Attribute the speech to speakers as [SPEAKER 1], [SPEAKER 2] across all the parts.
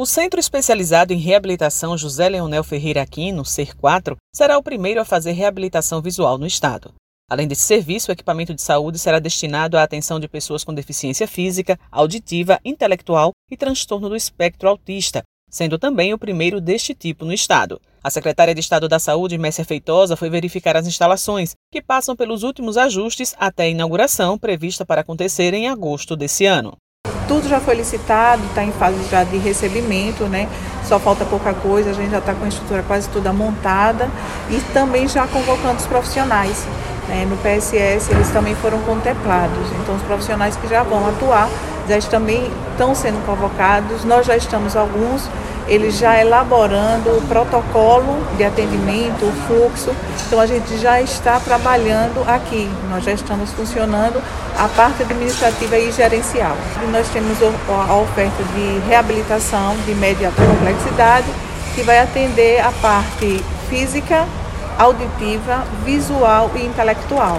[SPEAKER 1] O Centro Especializado em Reabilitação José Leonel Ferreira Aquino, CER4, será o primeiro a fazer reabilitação visual no estado. Além desse serviço, o equipamento de saúde será destinado à atenção de pessoas com deficiência física, auditiva, intelectual e transtorno do espectro autista, sendo também o primeiro deste tipo no estado. A secretária de Estado da Saúde, Messia Feitosa, foi verificar as instalações, que passam pelos últimos ajustes até a inauguração prevista para acontecer em agosto desse ano.
[SPEAKER 2] Tudo já foi licitado, está em fase já de recebimento, né? Só falta pouca coisa, a gente já está com a estrutura quase toda montada e também já convocando os profissionais. Né? No PSS eles também foram contemplados, então os profissionais que já vão atuar já também estão sendo convocados, nós já estamos alguns ele já elaborando o protocolo de atendimento, o fluxo. Então a gente já está trabalhando aqui, nós já estamos funcionando a parte administrativa e gerencial. E nós temos a oferta de reabilitação de média complexidade, que vai atender a parte física, auditiva, visual e intelectual.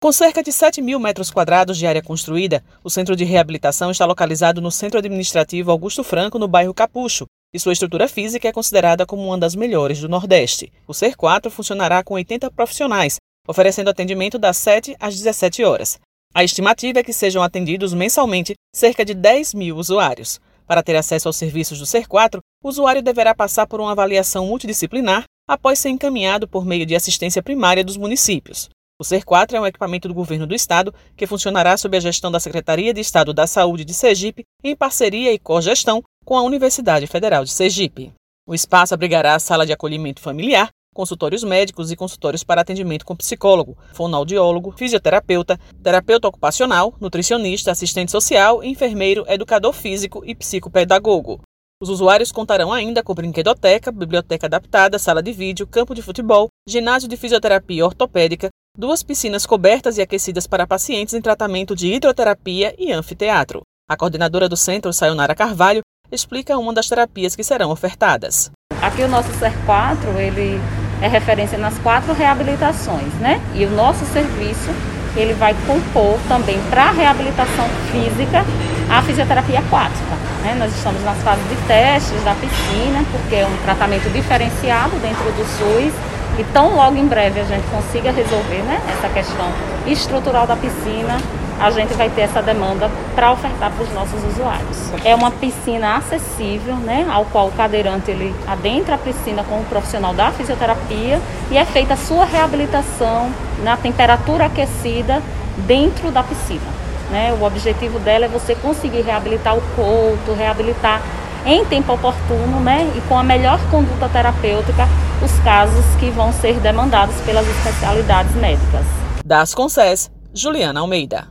[SPEAKER 1] Com cerca de 7 mil metros quadrados de área construída, o centro de reabilitação está localizado no Centro Administrativo Augusto Franco, no bairro Capucho, e sua estrutura física é considerada como uma das melhores do Nordeste. O Ser 4 funcionará com 80 profissionais, oferecendo atendimento das 7 às 17 horas. A estimativa é que sejam atendidos mensalmente cerca de 10 mil usuários. Para ter acesso aos serviços do Ser 4, o usuário deverá passar por uma avaliação multidisciplinar após ser encaminhado por meio de assistência primária dos municípios. O SER4 é um equipamento do governo do estado que funcionará sob a gestão da Secretaria de Estado da Saúde de Sergipe, em parceria e cogestão com a Universidade Federal de Sergipe. O espaço abrigará a sala de acolhimento familiar, consultórios médicos e consultórios para atendimento com psicólogo, fonoaudiólogo, fisioterapeuta, terapeuta ocupacional, nutricionista, assistente social, enfermeiro, educador físico e psicopedagogo. Os usuários contarão ainda com brinquedoteca, biblioteca adaptada, sala de vídeo, campo de futebol, ginásio de fisioterapia ortopédica, duas piscinas cobertas e aquecidas para pacientes em tratamento de hidroterapia e anfiteatro. A coordenadora do centro, Sayonara Carvalho, explica uma das terapias que serão ofertadas.
[SPEAKER 3] Aqui o nosso SER4, ele é referência nas quatro reabilitações, né? E o nosso serviço, ele vai compor também para reabilitação física a fisioterapia aquática. Né? Nós estamos nas fases de testes da piscina, porque é um tratamento diferenciado dentro do SUS e tão logo em breve a gente consiga resolver né, essa questão estrutural da piscina, a gente vai ter essa demanda para ofertar para os nossos usuários. É uma piscina acessível, né, ao qual o cadeirante ele adentra a piscina com o profissional da fisioterapia e é feita a sua reabilitação na temperatura aquecida dentro da piscina. Né? O objetivo dela é você conseguir reabilitar o couto, reabilitar em tempo oportuno né? e com a melhor conduta terapêutica os casos que vão ser demandados pelas especialidades médicas.
[SPEAKER 1] Das Concess, Juliana Almeida.